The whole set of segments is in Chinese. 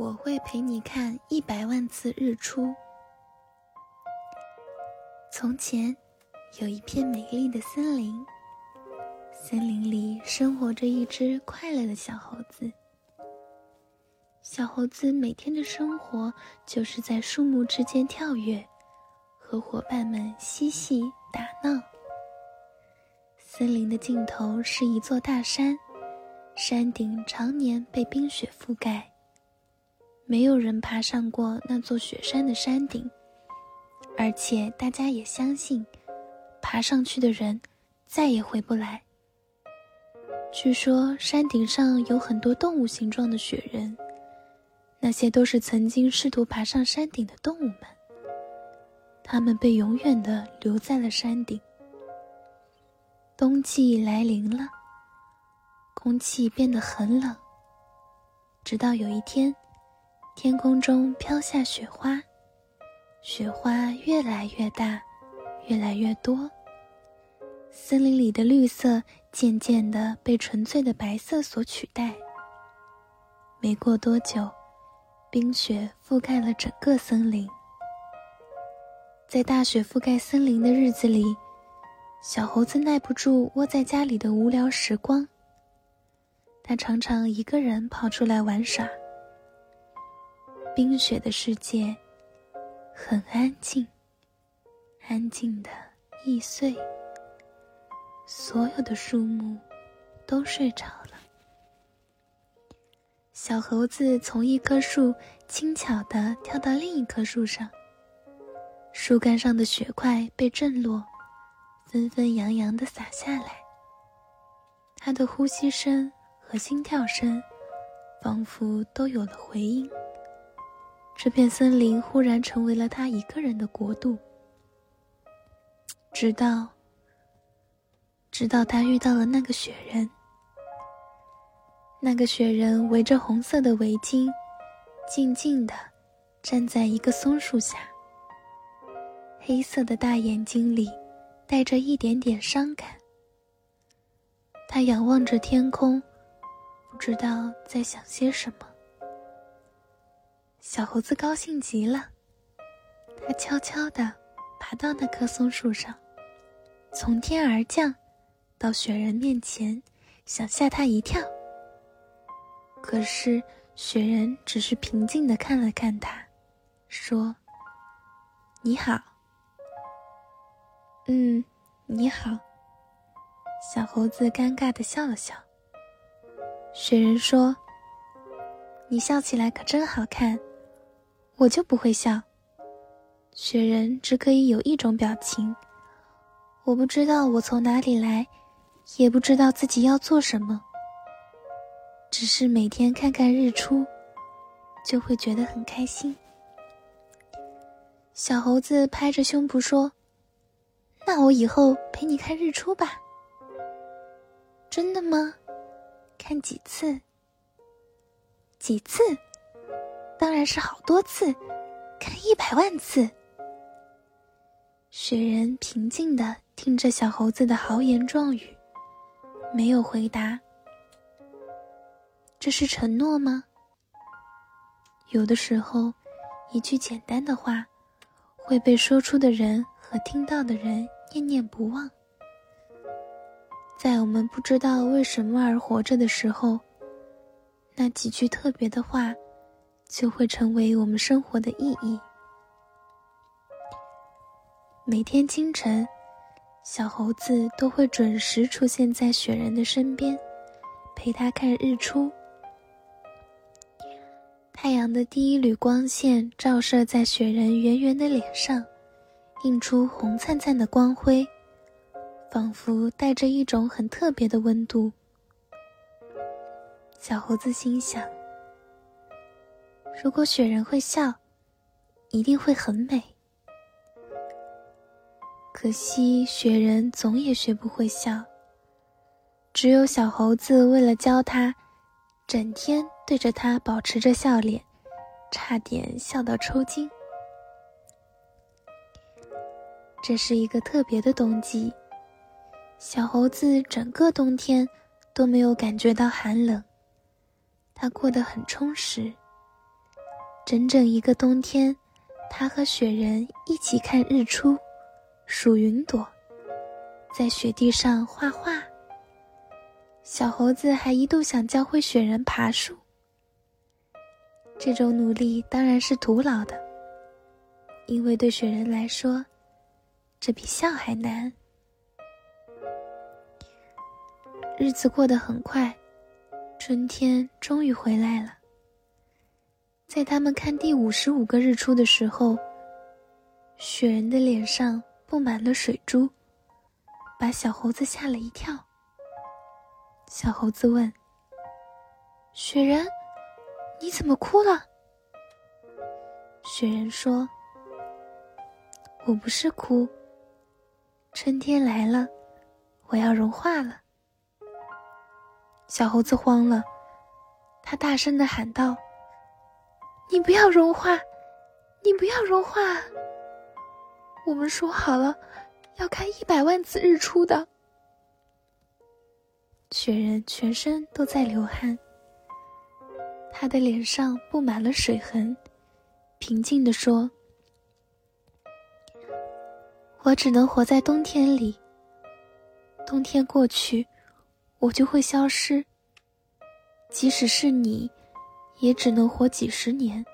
我会陪你看一百万次日出。从前，有一片美丽的森林，森林里生活着一只快乐的小猴子。小猴子每天的生活就是在树木之间跳跃，和伙伴们嬉戏打闹。森林的尽头是一座大山，山顶常年被冰雪覆盖。没有人爬上过那座雪山的山顶，而且大家也相信，爬上去的人再也回不来。据说山顶上有很多动物形状的雪人，那些都是曾经试图爬上山顶的动物们。它们被永远的留在了山顶。冬季来临了，空气变得很冷，直到有一天。天空中飘下雪花，雪花越来越大，越来越多。森林里的绿色渐渐的被纯粹的白色所取代。没过多久，冰雪覆盖了整个森林。在大雪覆盖森林的日子里，小猴子耐不住窝在家里的无聊时光，他常常一个人跑出来玩耍。冰雪的世界很安静，安静的易碎。所有的树木都睡着了。小猴子从一棵树轻巧地跳到另一棵树上，树干上的雪块被震落，纷纷扬扬地洒下来。它的呼吸声和心跳声，仿佛都有了回音。这片森林忽然成为了他一个人的国度。直到，直到他遇到了那个雪人。那个雪人围着红色的围巾，静静的站在一个松树下。黑色的大眼睛里带着一点点伤感。他仰望着天空，不知道在想些什么。小猴子高兴极了，它悄悄地爬到那棵松树上，从天而降，到雪人面前，想吓他一跳。可是雪人只是平静地看了看他，说：“你好。”“嗯，你好。”小猴子尴尬地笑了笑。雪人说：“你笑起来可真好看。”我就不会笑。雪人只可以有一种表情。我不知道我从哪里来，也不知道自己要做什么。只是每天看看日出，就会觉得很开心。小猴子拍着胸脯说：“那我以后陪你看日出吧。”真的吗？看几次？几次？当然是好多次，看一百万次。雪人平静的听着小猴子的豪言壮语，没有回答。这是承诺吗？有的时候，一句简单的话，会被说出的人和听到的人念念不忘。在我们不知道为什么而活着的时候，那几句特别的话。就会成为我们生活的意义。每天清晨，小猴子都会准时出现在雪人的身边，陪他看日出。太阳的第一缕光线照射在雪人圆圆的脸上，映出红灿灿的光辉，仿佛带着一种很特别的温度。小猴子心想。如果雪人会笑，一定会很美。可惜雪人总也学不会笑。只有小猴子为了教他，整天对着他保持着笑脸，差点笑到抽筋。这是一个特别的冬季，小猴子整个冬天都没有感觉到寒冷，它过得很充实。整整一个冬天，他和雪人一起看日出，数云朵，在雪地上画画。小猴子还一度想教会雪人爬树。这种努力当然是徒劳的，因为对雪人来说，这比笑还难。日子过得很快，春天终于回来了。在他们看第五十五个日出的时候，雪人的脸上布满了水珠，把小猴子吓了一跳。小猴子问：“雪人，你怎么哭了？”雪人说：“我不是哭，春天来了，我要融化了。”小猴子慌了，他大声的喊道。你不要融化，你不要融化。我们说好了，要看一百万次日出的。雪人全身都在流汗，他的脸上布满了水痕，平静地说：“我只能活在冬天里。冬天过去，我就会消失。即使是你。”也只能活几十年，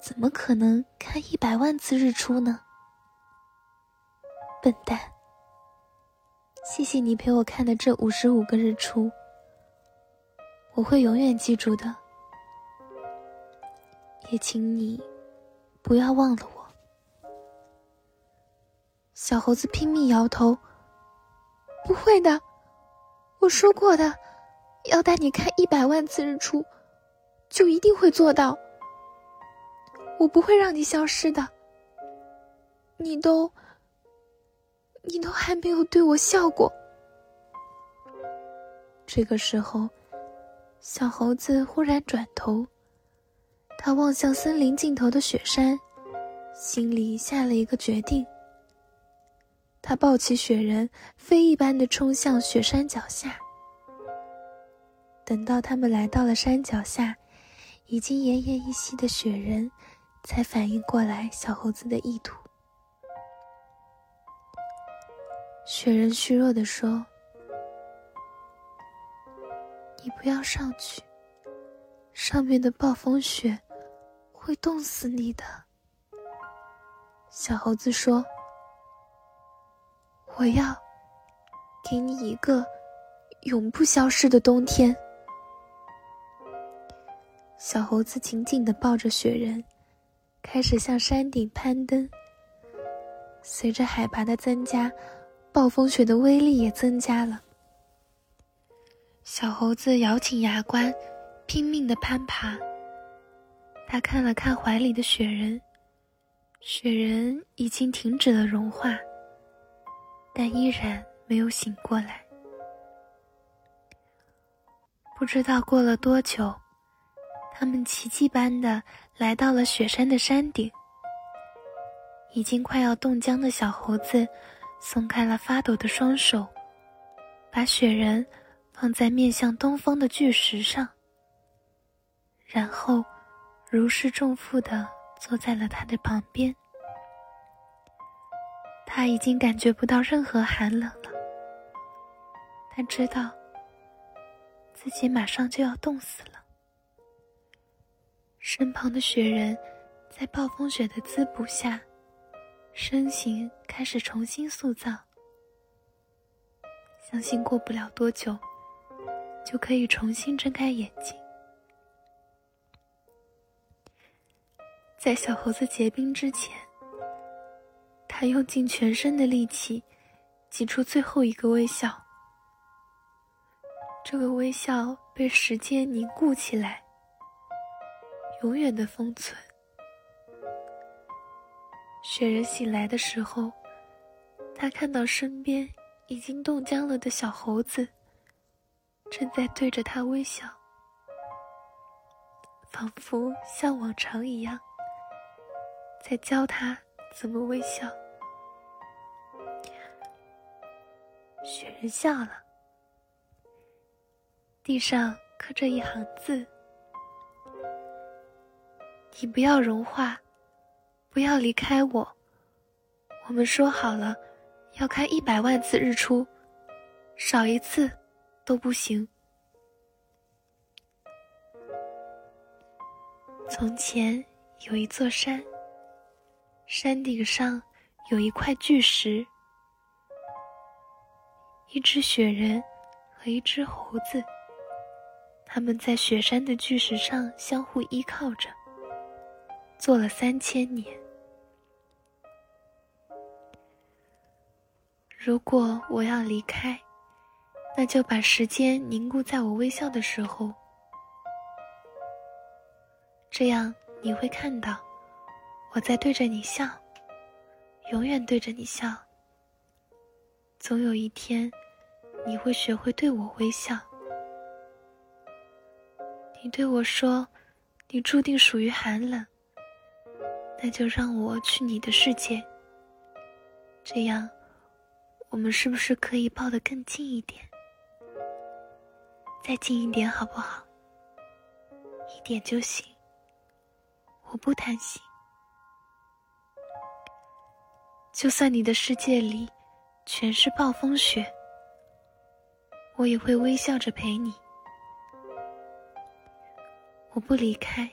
怎么可能看一百万次日出呢？笨蛋！谢谢你陪我看的这五十五个日出，我会永远记住的。也请你不要忘了我。小猴子拼命摇头：“不会的，我说过的，要带你看一百万次日出。”就一定会做到。我不会让你消失的。你都，你都还没有对我笑过。这个时候，小猴子忽然转头，他望向森林尽头的雪山，心里下了一个决定。他抱起雪人，飞一般的冲向雪山脚下。等到他们来到了山脚下。已经奄奄一息的雪人，才反应过来小猴子的意图。雪人虚弱的说：“你不要上去，上面的暴风雪会冻死你的。”小猴子说：“我要给你一个永不消失的冬天。”小猴子紧紧地抱着雪人，开始向山顶攀登。随着海拔的增加，暴风雪的威力也增加了。小猴子咬紧牙关，拼命地攀爬。他看了看怀里的雪人，雪人已经停止了融化，但依然没有醒过来。不知道过了多久。他们奇迹般的来到了雪山的山顶。已经快要冻僵的小猴子松开了发抖的双手，把雪人放在面向东方的巨石上，然后如释重负的坐在了他的旁边。他已经感觉不到任何寒冷了，他知道自己马上就要冻死了。身旁的雪人，在暴风雪的滋补下，身形开始重新塑造。相信过不了多久，就可以重新睁开眼睛。在小猴子结冰之前，他用尽全身的力气，挤出最后一个微笑。这个微笑被时间凝固起来。永远的封存。雪人醒来的时候，他看到身边已经冻僵了的小猴子，正在对着他微笑，仿佛像往常一样，在教他怎么微笑。雪人笑了，地上刻着一行字。你不要融化，不要离开我。我们说好了，要看一百万次日出，少一次都不行。从前有一座山，山顶上有一块巨石，一只雪人和一只猴子，他们在雪山的巨石上相互依靠着，做了三千年。如果我要离开，那就把时间凝固在我微笑的时候。这样你会看到，我在对着你笑，永远对着你笑。总有一天，你会学会对我微笑。你对我说：“你注定属于寒冷，那就让我去你的世界。”这样，我们是不是可以抱得更近一点？再近一点好不好？一点就行。我不贪心，就算你的世界里全是暴风雪，我也会微笑着陪你。我不离开。